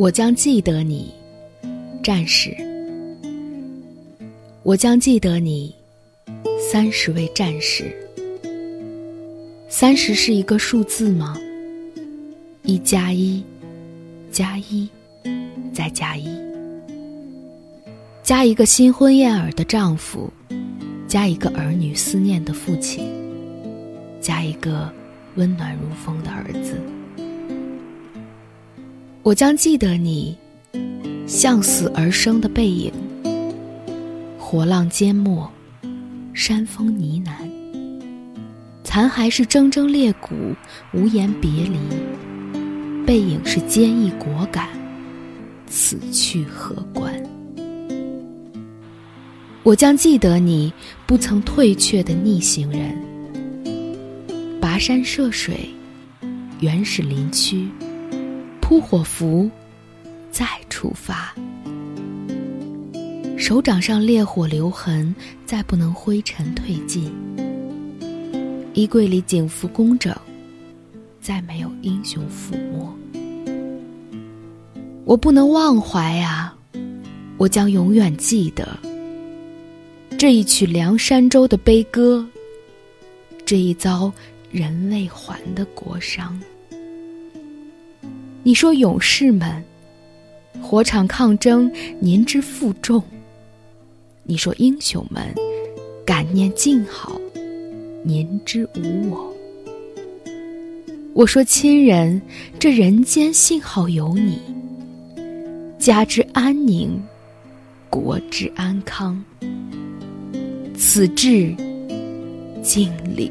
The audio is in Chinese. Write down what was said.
我将记得你，战士。我将记得你，三十位战士。三十是一个数字吗？一加一，加一，再加一，加一个新婚燕尔的丈夫，加一个儿女思念的父亲，加一个温暖如风的儿子。我将记得你，向死而生的背影。火浪缄默，山风呢喃，残骸是铮铮裂骨，无言别离。背影是坚毅果敢，此去何关？我将记得你，不曾退却的逆行人。跋山涉水，原始林区。扑火符，再出发。手掌上烈火留痕，再不能灰尘褪尽。衣柜里警服工整，再没有英雄抚摸。我不能忘怀啊，我将永远记得这一曲梁山州的悲歌，这一遭人未还的国殇。你说勇士们，火场抗争，您之负重；你说英雄们，感念静好，您之无我。我说亲人，这人间幸好有你，家之安宁，国之安康，此致敬礼。